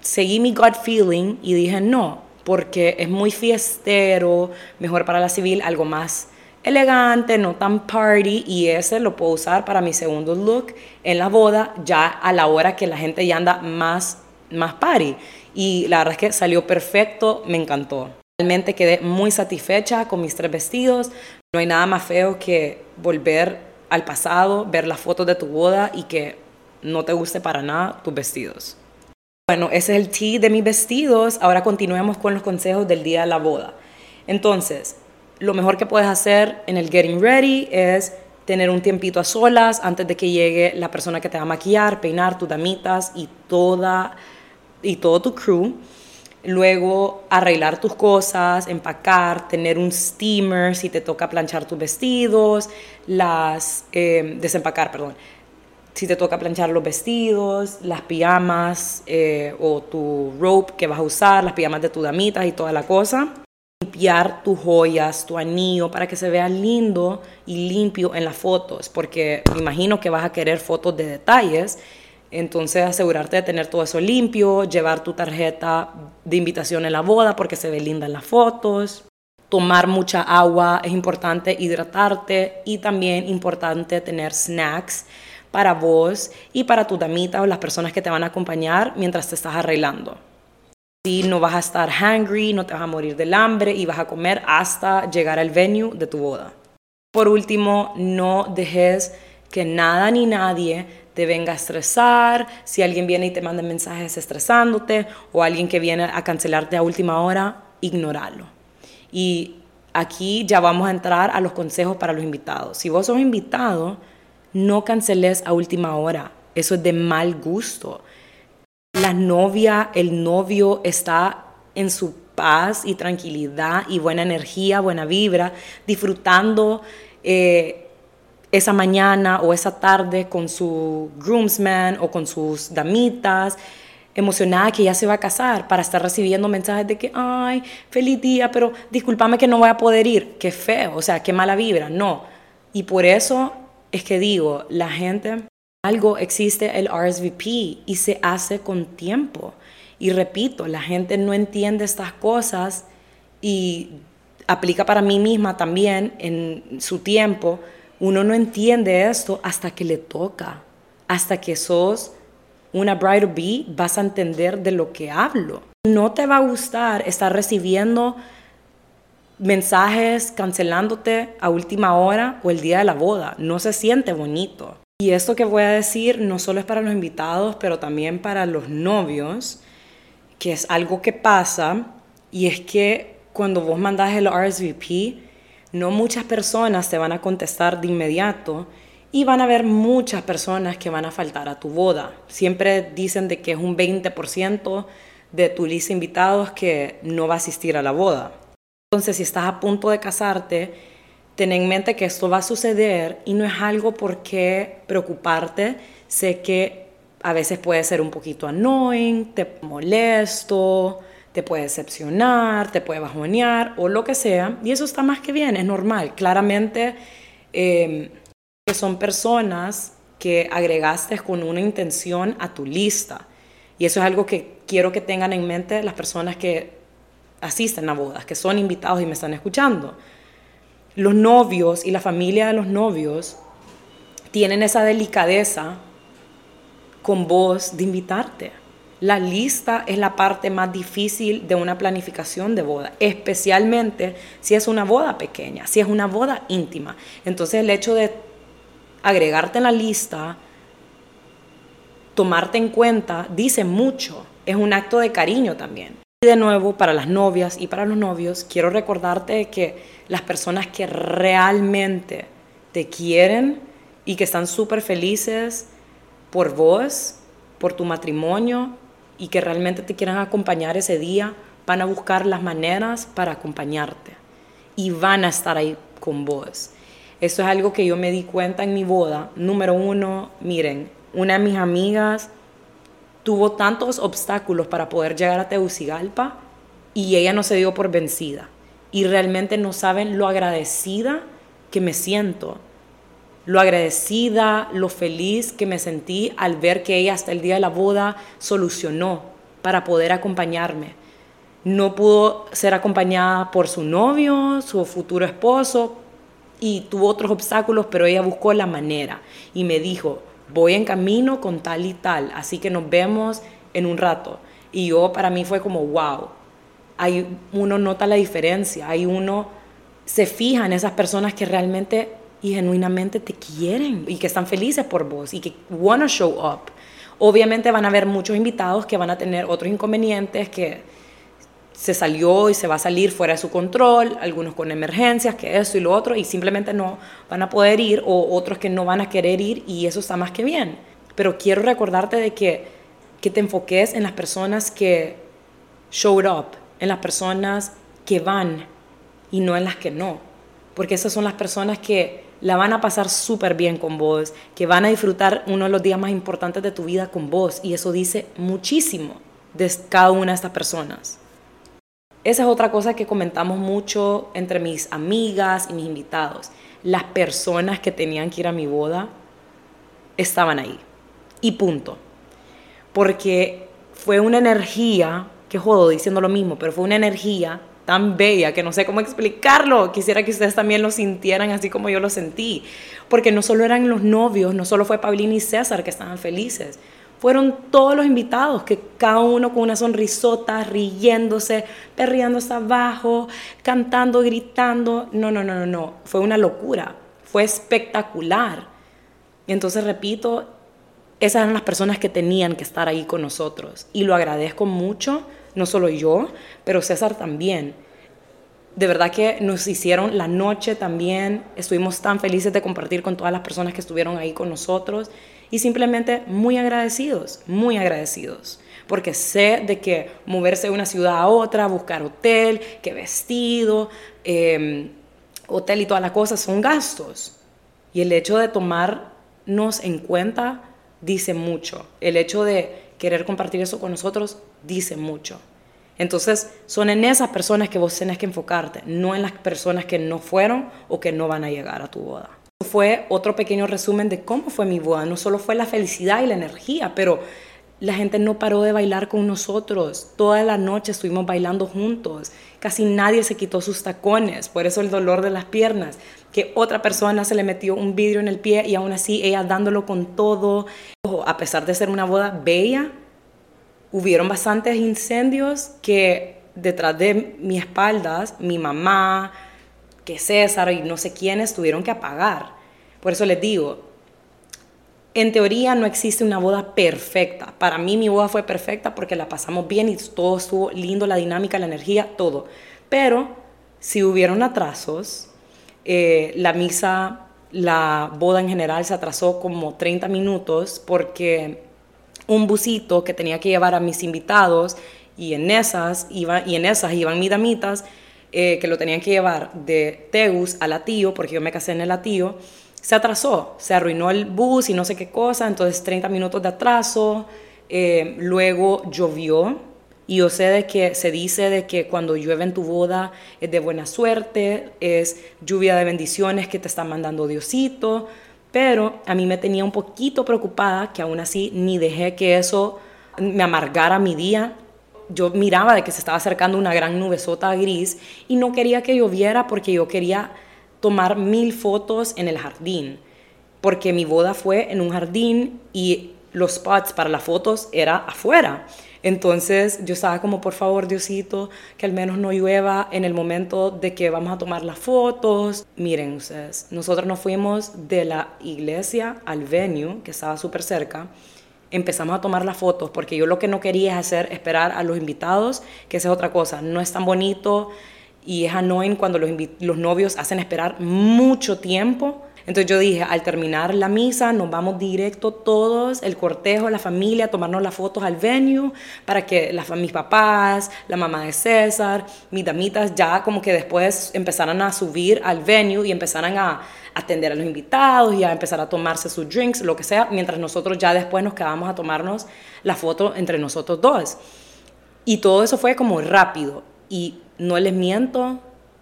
seguí mi gut feeling y dije, no, porque es muy fiestero, mejor para la civil, algo más elegante, no tan party, y ese lo puedo usar para mi segundo look en la boda, ya a la hora que la gente ya anda más, más party. Y la verdad es que salió perfecto, me encantó. Realmente quedé muy satisfecha con mis tres vestidos. No hay nada más feo que volver al pasado, ver las fotos de tu boda y que no te guste para nada tus vestidos. Bueno, ese es el tea de mis vestidos. Ahora continuemos con los consejos del día de la boda. Entonces, lo mejor que puedes hacer en el getting ready es tener un tiempito a solas antes de que llegue la persona que te va a maquillar, peinar tus damitas y toda y todo tu crew. Luego arreglar tus cosas, empacar, tener un steamer si te toca planchar tus vestidos, las eh, desempacar, perdón, si te toca planchar los vestidos, las pijamas eh, o tu rope que vas a usar, las pijamas de tu damitas y toda la cosa. Limpiar tus joyas, tu anillo, para que se vea lindo y limpio en las fotos, porque me imagino que vas a querer fotos de detalles. Entonces asegurarte de tener todo eso limpio, llevar tu tarjeta de invitación en la boda porque se ve linda en las fotos. Tomar mucha agua, es importante hidratarte y también importante tener snacks para vos y para tu damita o las personas que te van a acompañar mientras te estás arreglando. Si no vas a estar hungry, no te vas a morir del hambre y vas a comer hasta llegar al venue de tu boda. Por último, no dejes que nada ni nadie te venga a estresar. Si alguien viene y te manda mensajes estresándote o alguien que viene a cancelarte a última hora, ignóralo. Y aquí ya vamos a entrar a los consejos para los invitados. Si vos sos invitado, no canceles a última hora. Eso es de mal gusto. La novia, el novio está en su paz y tranquilidad y buena energía, buena vibra, disfrutando eh, esa mañana o esa tarde con su groomsman o con sus damitas, emocionada que ya se va a casar para estar recibiendo mensajes de que, ay, feliz día, pero discúlpame que no voy a poder ir. Qué feo, o sea, qué mala vibra. No. Y por eso es que digo, la gente, algo existe el RSVP y se hace con tiempo. Y repito, la gente no entiende estas cosas y aplica para mí misma también en su tiempo. Uno no entiende esto hasta que le toca, hasta que sos una bride to be, vas a entender de lo que hablo. No te va a gustar estar recibiendo mensajes cancelándote a última hora o el día de la boda. No se siente bonito. Y esto que voy a decir no solo es para los invitados, pero también para los novios, que es algo que pasa, y es que cuando vos mandás el RSVP, no muchas personas te van a contestar de inmediato y van a haber muchas personas que van a faltar a tu boda. Siempre dicen de que es un 20% de tu lista de invitados que no va a asistir a la boda. Entonces, si estás a punto de casarte, ten en mente que esto va a suceder y no es algo por qué preocuparte. Sé que a veces puede ser un poquito annoying, te molesto, te puede decepcionar, te puede bajonear o lo que sea. Y eso está más que bien, es normal. Claramente, em, que son personas que agregaste con una intención a tu lista. Y eso es algo que quiero que tengan en mente las personas que asisten a bodas, que son invitados y me están escuchando. Los novios y la familia de los novios tienen esa delicadeza con vos de invitarte. La lista es la parte más difícil de una planificación de boda, especialmente si es una boda pequeña, si es una boda íntima. Entonces el hecho de agregarte en la lista, tomarte en cuenta, dice mucho. Es un acto de cariño también. De nuevo, para las novias y para los novios, quiero recordarte que las personas que realmente te quieren y que están súper felices por vos, por tu matrimonio y que realmente te quieran acompañar ese día, van a buscar las maneras para acompañarte y van a estar ahí con vos. Esto es algo que yo me di cuenta en mi boda. Número uno, miren, una de mis amigas tuvo tantos obstáculos para poder llegar a Tegucigalpa y ella no se dio por vencida. Y realmente no saben lo agradecida que me siento, lo agradecida, lo feliz que me sentí al ver que ella hasta el día de la boda solucionó para poder acompañarme. No pudo ser acompañada por su novio, su futuro esposo, y tuvo otros obstáculos, pero ella buscó la manera y me dijo, voy en camino con tal y tal, así que nos vemos en un rato. Y yo para mí fue como, wow, hay, uno nota la diferencia, hay uno se fija en esas personas que realmente y genuinamente te quieren y que están felices por vos y que wanna show up. Obviamente van a haber muchos invitados que van a tener otros inconvenientes que se salió y se va a salir fuera de su control, algunos con emergencias, que eso y lo otro, y simplemente no van a poder ir, o otros que no van a querer ir, y eso está más que bien. Pero quiero recordarte de que, que te enfoques en las personas que showed up, en las personas que van y no en las que no. Porque esas son las personas que la van a pasar súper bien con vos, que van a disfrutar uno de los días más importantes de tu vida con vos. Y eso dice muchísimo de cada una de estas personas. Esa es otra cosa que comentamos mucho entre mis amigas y mis invitados. Las personas que tenían que ir a mi boda estaban ahí. Y punto. Porque fue una energía, que jodo diciendo lo mismo, pero fue una energía tan bella que no sé cómo explicarlo. Quisiera que ustedes también lo sintieran así como yo lo sentí. Porque no solo eran los novios, no solo fue Paulina y César que estaban felices, fueron todos los invitados, que cada uno con una sonrisota, riéndose, perreando hasta abajo, cantando, gritando. No, no, no, no, no. Fue una locura. Fue espectacular. Y entonces, repito, esas eran las personas que tenían que estar ahí con nosotros. Y lo agradezco mucho, no solo yo, pero César también. De verdad que nos hicieron la noche también. Estuvimos tan felices de compartir con todas las personas que estuvieron ahí con nosotros y simplemente muy agradecidos, muy agradecidos. Porque sé de que moverse de una ciudad a otra, buscar hotel, que vestido, em, hotel y todas las cosas son gastos. Y el hecho de tomarnos en cuenta dice mucho. El hecho de querer compartir eso con nosotros dice mucho. Entonces, son en esas personas que vos tenés que enfocarte, no en las personas que no fueron o que no van a llegar a tu boda. Fue otro pequeño resumen de cómo fue mi boda. No solo fue la felicidad y la energía, pero la gente no paró de bailar con nosotros. Toda la noche estuvimos bailando juntos. Casi nadie se quitó sus tacones, por eso el dolor de las piernas. Que otra persona se le metió un vidrio en el pie y aún así ella dándolo con todo. a pesar de ser una boda bella, hubieron bastantes incendios que detrás de mis espaldas, mi mamá, que César y no sé quiénes tuvieron que apagar. Por eso les digo, en teoría no existe una boda perfecta. Para mí mi boda fue perfecta porque la pasamos bien y todo estuvo lindo, la dinámica, la energía, todo. Pero si hubieron atrasos, eh, la misa, la boda en general se atrasó como 30 minutos porque un busito que tenía que llevar a mis invitados y en esas, iba, y en esas iban mis damitas, eh, que lo tenían que llevar de Tegus a Latío, porque yo me casé en el Latío, se atrasó, se arruinó el bus y no sé qué cosa, entonces 30 minutos de atraso, eh, luego llovió, y yo sé de que se dice de que cuando llueve en tu boda es de buena suerte, es lluvia de bendiciones que te está mandando Diosito, Pero a mí me tenía un poquito preocupada que aún así ni dejé que eso me amargara mi día. Yo miraba de que se estaba acercando una gran nubesota gris y no quería que lloviera porque yo quería tomar mil fotos en el jardín. Porque mi boda fue en un jardín y los spots para las fotos era afuera. Entonces yo estaba como, por favor, Diosito, que al menos no llueva en el momento de que vamos a tomar las fotos. Miren ustedes, nosotros nos fuimos de la iglesia al venue, que estaba súper cerca. Empezamos a tomar las fotos porque yo lo que no quería es hacer esperar a los invitados, que esa es otra cosa. No es tan bonito y es annoying cuando los, los novios hacen esperar mucho tiempo entonces yo dije, al terminar la misa, nos vamos directo todos, el cortejo, la familia, a tomarnos las fotos al venue para que las, mis papás, la mamá de César, mis damitas, ya como que después empezaran a subir al venue y empezaran a atender a los invitados y a empezar a tomarse sus drinks, lo que sea, mientras nosotros ya después nos quedamos a tomarnos la foto entre nosotros dos. Y todo eso fue como rápido. Y no les miento,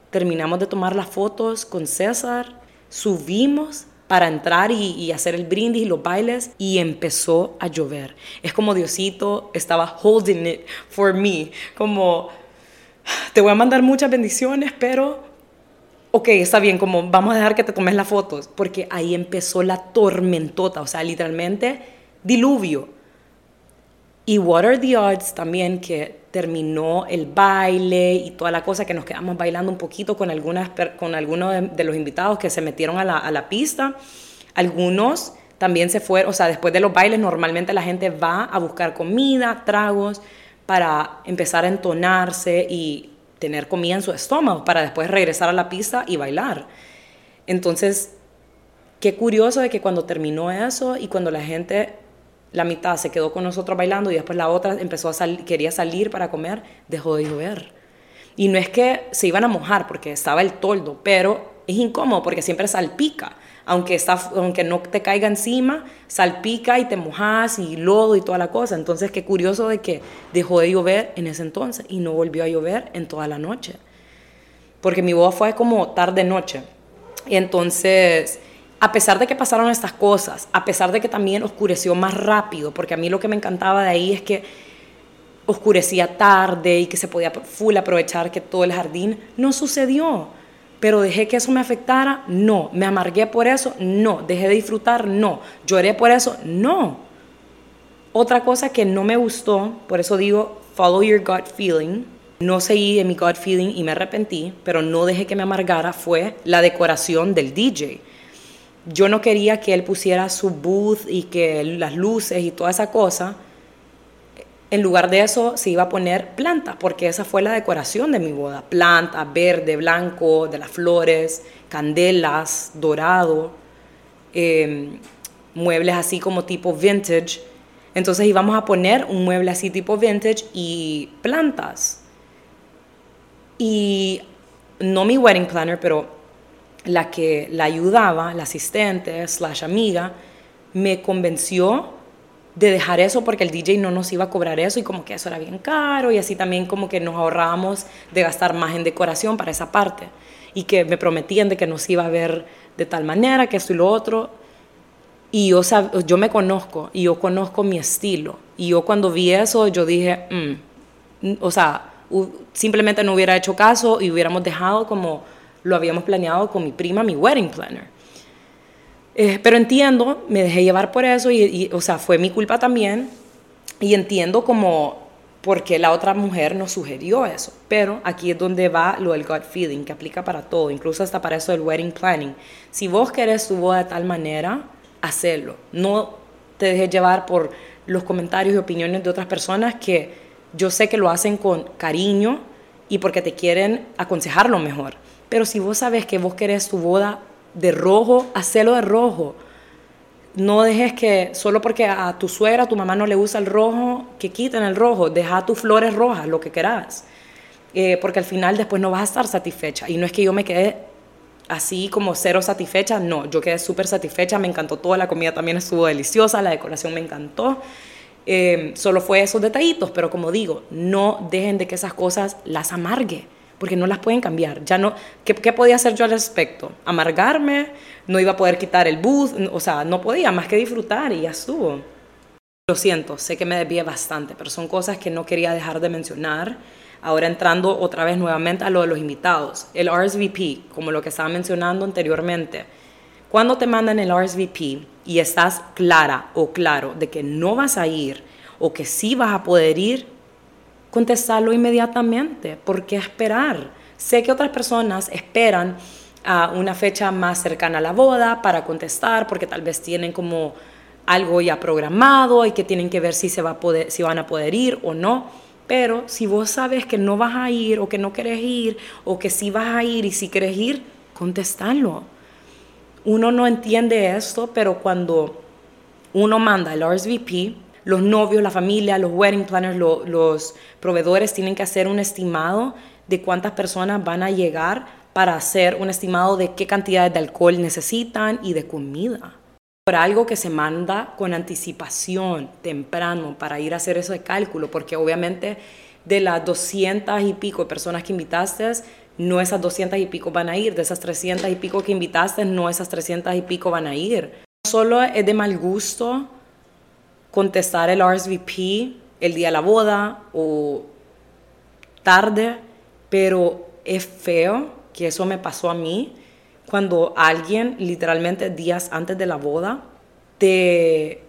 terminamos de tomar las fotos con César subimos para entrar y, hacer el brindis y los bailes y empezó a llover. Es como Diosito estaba holding it for me, como te voy a mandar muchas bendiciones, pero ok, está bien, como vamos a dejar que te tomes las fotos, porque ahí empezó la tormentota, o sea, literalmente diluvio. Y what are the odds también que terminó el baile y toda la cosa que nos quedamos bailando un poquito con, algunas, con algunos de, los invitados que se metieron a la, a la pista. Algunos también se fueron, o sea, después de los bailes normalmente la gente va a buscar comida, tragos, para empezar a entonarse y tener comida en su estómago, para después regresar a la pista y bailar. Entonces, qué curioso de que cuando terminó eso y cuando la gente la mitad se quedó con nosotros bailando y después la otra empezó a salir, quería salir para comer, dejó de llover. Y no es que se iban a mojar porque estaba el toldo, pero es incómodo porque siempre salpica. Aunque, está, aunque no te caiga encima, salpica y te mojas y lodo y toda la cosa. Entonces, qué curioso de que dejó de llover en ese entonces y no volvió a llover en toda la noche. Porque mi boda fue como tarde-noche. Entonces a pesar de que pasaron estas cosas, a pesar de que también oscureció más rápido, porque a mí lo que me encantaba de ahí es que oscurecía tarde y que se podía full aprovechar que todo el jardín, no sucedió. Pero dejé que eso me afectara, no. Me amargué por eso, no. Dejé de disfrutar, no. Lloré por eso, no. Otra cosa que no me gustó, por eso digo, follow your gut feeling. No seguí en mi gut feeling y me arrepentí, pero no dejé que me amargara, fue la decoración del DJ yo no quería que él pusiera su booth y que las luces y toda esa cosa. En lugar de eso se iba a poner plantas, porque esa fue la decoración de mi boda. Plantas, verde, blanco, de las flores, candelas, dorado, em, muebles así como tipo vintage. Entonces íbamos a poner un mueble así tipo vintage y plantas. Y no mi wedding planner, pero la que la ayudaba, la asistente, slash amiga, me convenció de dejar eso porque el DJ no nos iba a cobrar eso y como que eso era bien caro y así también como que nos ahorrábamos de gastar más en decoración para esa parte y que me prometían de que nos iba a ver de tal manera, que esto y lo otro. Y yo, yo me conozco y yo conozco mi estilo. Y yo cuando vi eso, yo dije, mm", o sea, simplemente no hubiera hecho caso y hubiéramos dejado como lo habíamos planeado con mi prima, mi wedding planner. Eh, pero entiendo, me dejé llevar por eso y, o sea, fue mi culpa también. Y entiendo como por qué la otra mujer nos sugirió eso. Pero aquí es donde va lo del gut feeling, que aplica para todo, incluso hasta para eso del wedding planning. Si vos querés tu boda de tal manera, hacelo. No te dejes llevar por los comentarios y opiniones de otras personas que yo sé que lo hacen con cariño y porque te quieren aconsejar lo mejor. Pero si vos sabes que vos querés tu boda de rojo, hacelo de rojo. No dejes que solo porque a tu suegra, a tu mamá no le gusta el rojo, que quiten el rojo. Deja tus flores rojas, lo que querás. Eh, porque al final después no vas a estar satisfecha. Y no es que yo me quede así como cero satisfecha, no, yo quedé súper satisfecha, me encantó toda la comida también estuvo deliciosa, la decoración me encantó. Eh, solo fue esos detallitos, pero como digo, no dejen de que esas cosas las amargue porque no las pueden cambiar. Ya no, ¿qué, ¿qué, podía hacer yo al respecto? Amargarme, no iba a poder quitar el bus, o sea, no podía más que disfrutar y ya estuvo. Lo siento, sé que me desvié bastante, pero son cosas que no quería dejar de mencionar. Ahora entrando otra vez nuevamente a lo de los invitados. El RSVP, como lo que estaba mencionando anteriormente. Cuando te mandan el RSVP y estás clara o claro de que no vas a ir o que sí vas a poder ir, contestarlo inmediatamente. ¿Por qué esperar? Sé que otras personas esperan a una fecha más cercana a la boda para contestar porque tal vez tienen como algo ya programado y que tienen que ver si, se va a poder, si van a poder ir o no. Pero si vos sabes que no vas a ir o que no quieres ir o que sí vas a ir y si quieres ir, contestarlo. Uno no entiende esto, pero cuando uno manda el RSVP, los novios, la familia, los wedding planners, los proveedores tienen que hacer un estimado de cuántas personas van a llegar para hacer un estimado de qué cantidades de alcohol necesitan y de comida. Por algo que se manda con anticipación, temprano, para ir a hacer eso de cálculo, porque obviamente de las 200 y pico personas que invitaste, no esas 200 y pico van a ir, de esas 300 y pico que invitaste, no esas 300 y pico van a ir. Solo es de mal gusto contestar el RSVP el día de la boda o tarde, pero es feo que eso me pasó a mí cuando alguien literalmente días antes de la boda te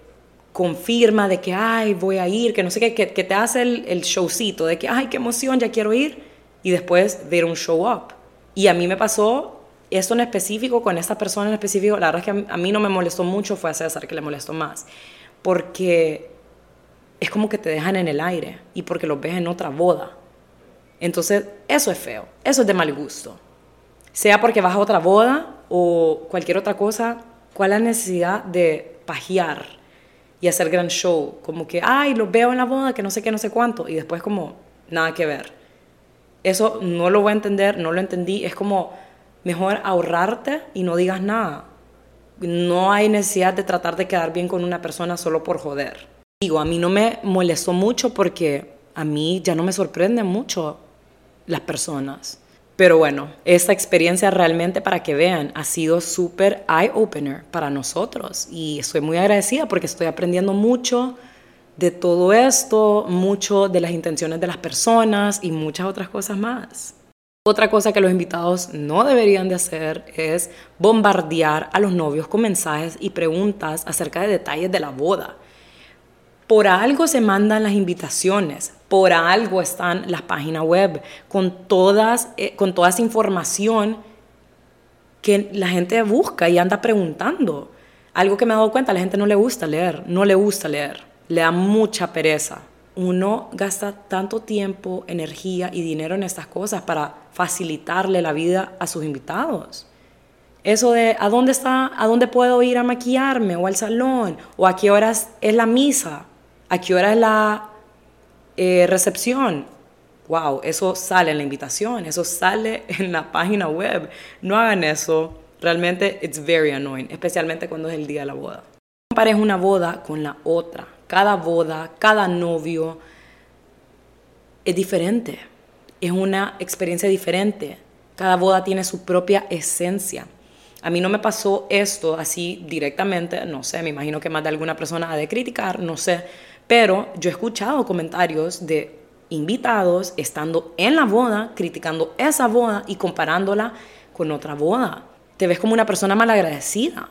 confirma de que, ay, voy a ir, que no sé qué, que, te hace el, el, showcito de que, ay, qué emoción, ya quiero ir, y después ver un show up. Y a mí me pasó eso en específico, con esta persona en específico, la verdad es que a mí no me molestó mucho, fue a César que le molestó más porque es como que te dejan en el aire y porque los ves en otra boda. Entonces, eso es feo, eso es de mal gusto. Sea porque vas a otra boda o cualquier otra cosa, ¿cuál es la necesidad de pajear y hacer gran show? Como que, ay, los veo en la boda, que no sé qué, no sé cuánto, y después como, nada que ver. Eso no lo voy a entender, no lo entendí, es como mejor ahorrarte y no digas nada no hay necesidad de tratar de quedar bien con una persona solo por joder. Digo, a mí no me molestó mucho porque a mí ya no me sorprenden mucho las personas. Pero bueno, esta experiencia realmente para que vean ha sido súper eye-opener para nosotros y estoy muy agradecida porque estoy aprendiendo mucho de todo esto, mucho de las intenciones de las personas y muchas otras cosas más. Otra cosa que los invitados no deberían de hacer es bombardear a los novios con mensajes y preguntas acerca de detalles de la boda. Por algo se mandan las invitaciones, por algo están las páginas web con, todas, eh, con toda esa información que la gente busca y anda preguntando. Algo que me he dado cuenta, a la gente no le gusta leer, no le gusta leer, le da mucha pereza uno gasta tanto tiempo, energía y dinero en estas cosas para facilitarle la vida a sus invitados. Eso de a dónde está, a dónde puedo ir a maquillarme o al salón, o a qué horas es la misa, a qué hora es la eh, recepción. Wow, eso sale en la invitación, eso sale en la página web. No hagan eso. Realmente, it's very annoying, especialmente cuando es el día de la boda. Compares una boda con la otra cada boda, cada novio es diferente, es una experiencia diferente. Cada boda tiene su propia esencia. A mí no me pasó esto así directamente, no sé, me imagino que más de alguna persona ha de criticar, no sé, pero yo he escuchado comentarios de invitados estando en la boda, criticando esa boda y comparándola con otra boda. Te ves como una persona malagradecida.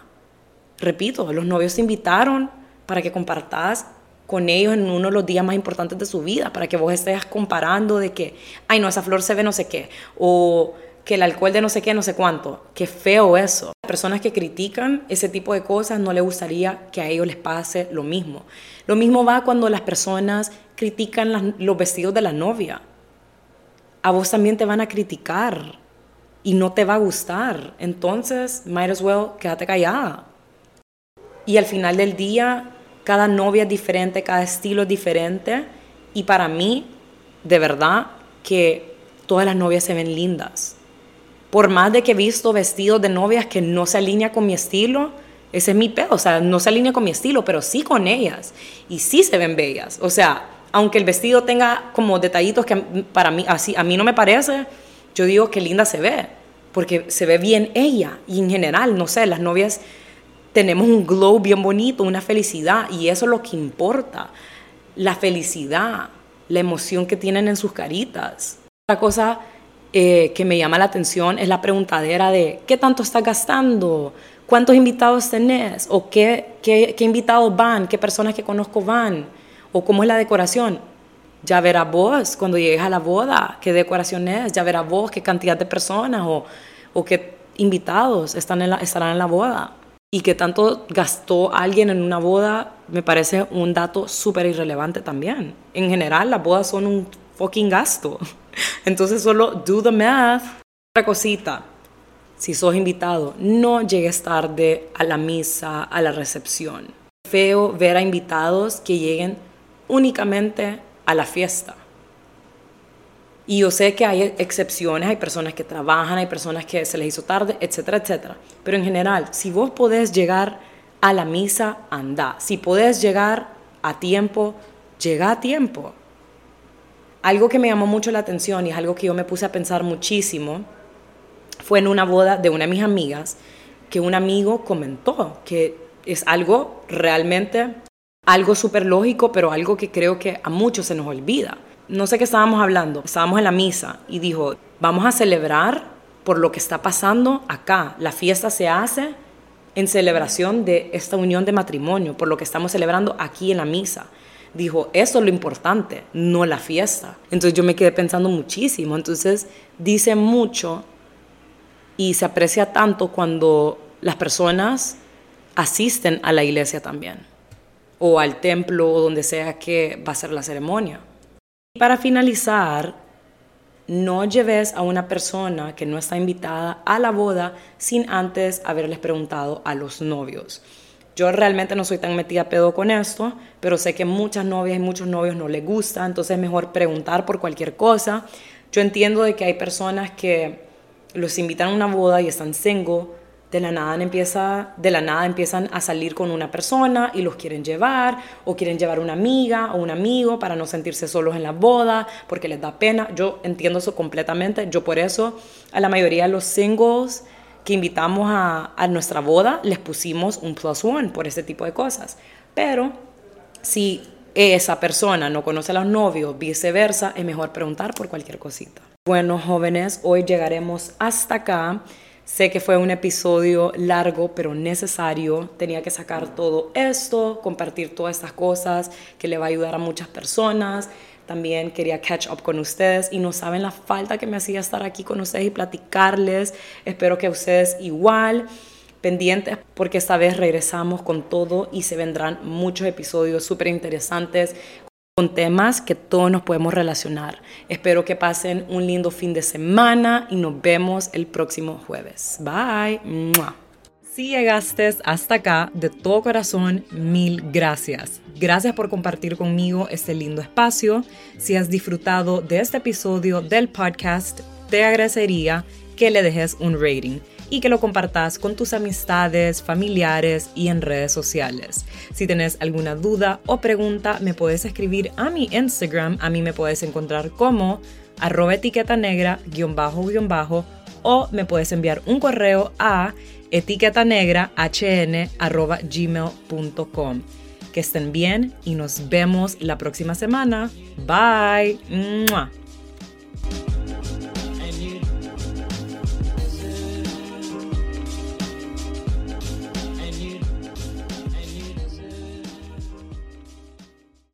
Repito, los novios te invitaron para que compartas con ellos en uno de los días más importantes de su vida, para que vos estés comparando de que, ay, no, esa flor se ve no sé qué, o que el alcohol de no sé qué, no sé cuánto. Qué feo eso. Las personas que critican ese tipo de cosas no les gustaría que a ellos les pase lo mismo. Lo mismo va cuando las personas critican los vestidos de la novia. A vos también te van a criticar y no te va a gustar. Entonces, might as well, quédate callada. Y al final del día, cada novia es diferente, cada estilo es diferente. Y para mí, de verdad, que todas las novias se ven lindas. Por más de que he visto vestidos de novias que no se alinea con mi estilo, ese es mi pedo. O sea, no se alinea con mi estilo, pero sí con ellas. Y sí se ven bellas. O sea, aunque el vestido tenga como detallitos que para mí, así, a mí no me parece, yo digo que linda se ve, porque se ve bien ella. Y en general, no sé, las novias tenemos un glow bien bonito, una felicidad, y eso es lo que importa. La felicidad, la emoción que tienen en sus caritas. Otra cosa eh, que me llama la atención es la preguntadera de ¿qué tanto estás gastando? ¿Cuántos invitados tenés? ¿O qué, qué, qué invitados van? ¿Qué personas que conozco van? ¿O cómo es la decoración? Ya verás vos cuando llegues a la boda qué decoración es, ya verás vos qué cantidad de personas o, o qué invitados están en la, estarán en la boda. Y qué tanto gastó alguien en una boda me parece un dato súper irrelevante también. En general, las bodas son un fucking gasto. Entonces solo do the math. Otra cosita, si sos invitado, no llegues tarde a la misa, a la recepción. Feo ver a invitados que lleguen únicamente a la fiesta. Y yo sé que hay excepciones, hay personas que trabajan, hay personas que se les hizo tarde, etcétera, etcétera. Pero en general, si vos podés llegar a la misa, anda. Si podés llegar a tiempo, llega a tiempo. Algo que me llamó mucho la atención y es algo que yo me puse a pensar muchísimo fue en una boda de una de mis amigas que un amigo comentó que es algo realmente algo súper lógico, pero algo que creo que a muchos se nos olvida. No sé qué estábamos hablando, estábamos en la misa y dijo, vamos a celebrar por lo que está pasando acá. La fiesta se hace en celebración de esta unión de matrimonio, por lo que estamos celebrando aquí en la misa. Dijo, eso es lo importante, no la fiesta. Entonces yo me quedé pensando muchísimo. Entonces dice mucho y se aprecia tanto cuando las personas asisten a la iglesia también o al templo o donde sea que va a ser la ceremonia. Para finalizar, no lleves a una persona que no está invitada a la boda sin antes haberles preguntado a los novios. Yo realmente no soy tan metida pedo con esto, pero sé que muchas novias y muchos novios no les gusta, entonces es mejor preguntar por cualquier cosa. Yo entiendo de que hay personas que los invitan a una boda y están single, de la nada empieza de la nada empiezan a salir con una persona y los quieren llevar o quieren llevar una amiga o un amigo para no sentirse solos en la boda porque les da pena. Yo entiendo eso completamente. Yo por eso a la mayoría de los singles que invitamos a, a nuestra boda les pusimos un plus one por ese tipo de cosas. Pero si esa persona no conoce a los novios viceversa es mejor preguntar por cualquier cosita. Bueno jóvenes hoy llegaremos hasta acá Sé que fue un episodio largo, pero necesario. Tenía que sacar todo esto, compartir todas estas cosas que le va a ayudar a muchas personas. También quería catch up con ustedes y no saben la falta que me hacía estar aquí con ustedes y platicarles. Espero que ustedes igual pendientes porque esta vez regresamos con todo y se vendrán muchos episodios súper interesantes con temas que todos nos podemos relacionar. Espero que pasen un lindo fin de semana y nos vemos el próximo jueves. Bye. Si llegaste hasta acá, de todo corazón, mil gracias. Gracias por compartir conmigo este lindo espacio. Si has disfrutado de este episodio del podcast, te agradecería que le dejes un rating y que lo compartas con tus amistades, familiares y en redes sociales. Si tienes alguna duda o pregunta, me puedes escribir a mi Instagram. A mí me puedes encontrar como arroba etiqueta negra o me puedes enviar un correo a etiqueta negra hn arroba gmail.com. Que estén bien y nos vemos la próxima semana. Bye.